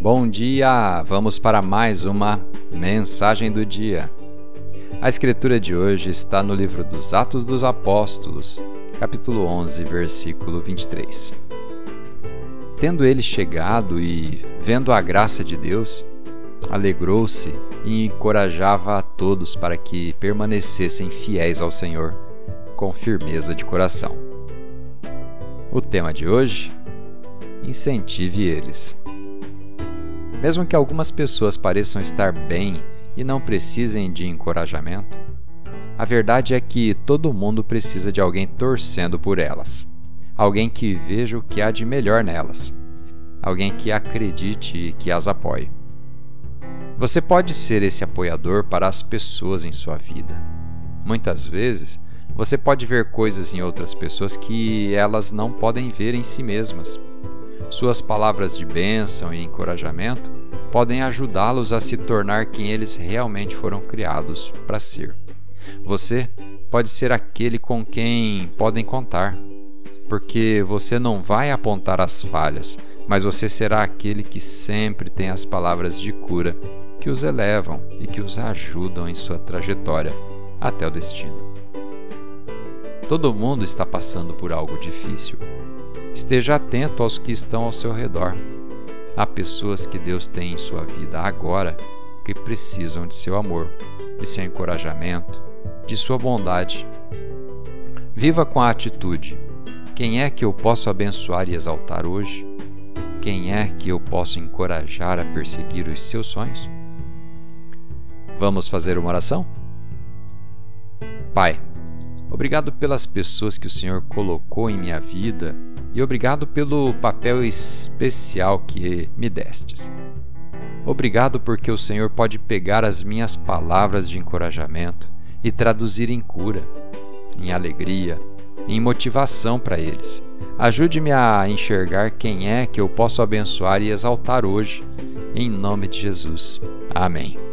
Bom dia! Vamos para mais uma mensagem do dia. A escritura de hoje está no livro dos Atos dos Apóstolos, capítulo 11, versículo 23. Tendo ele chegado e vendo a graça de Deus, alegrou-se e encorajava a todos para que permanecessem fiéis ao Senhor, com firmeza de coração. O tema de hoje: incentive eles. Mesmo que algumas pessoas pareçam estar bem e não precisem de encorajamento, a verdade é que todo mundo precisa de alguém torcendo por elas, alguém que veja o que há de melhor nelas, alguém que acredite e que as apoie. Você pode ser esse apoiador para as pessoas em sua vida. Muitas vezes, você pode ver coisas em outras pessoas que elas não podem ver em si mesmas suas palavras de bênção e encorajamento podem ajudá-los a se tornar quem eles realmente foram criados para ser. Você pode ser aquele com quem podem contar, porque você não vai apontar as falhas, mas você será aquele que sempre tem as palavras de cura que os elevam e que os ajudam em sua trajetória até o destino. Todo mundo está passando por algo difícil Esteja atento aos que estão ao seu redor. Há pessoas que Deus tem em sua vida agora que precisam de seu amor, de seu encorajamento, de sua bondade. Viva com a atitude: quem é que eu posso abençoar e exaltar hoje? Quem é que eu posso encorajar a perseguir os seus sonhos? Vamos fazer uma oração? Pai, obrigado pelas pessoas que o Senhor colocou em minha vida e obrigado pelo papel especial que me destes. Obrigado porque o Senhor pode pegar as minhas palavras de encorajamento e traduzir em cura, em alegria, em motivação para eles. Ajude-me a enxergar quem é que eu posso abençoar e exaltar hoje, em nome de Jesus. Amém.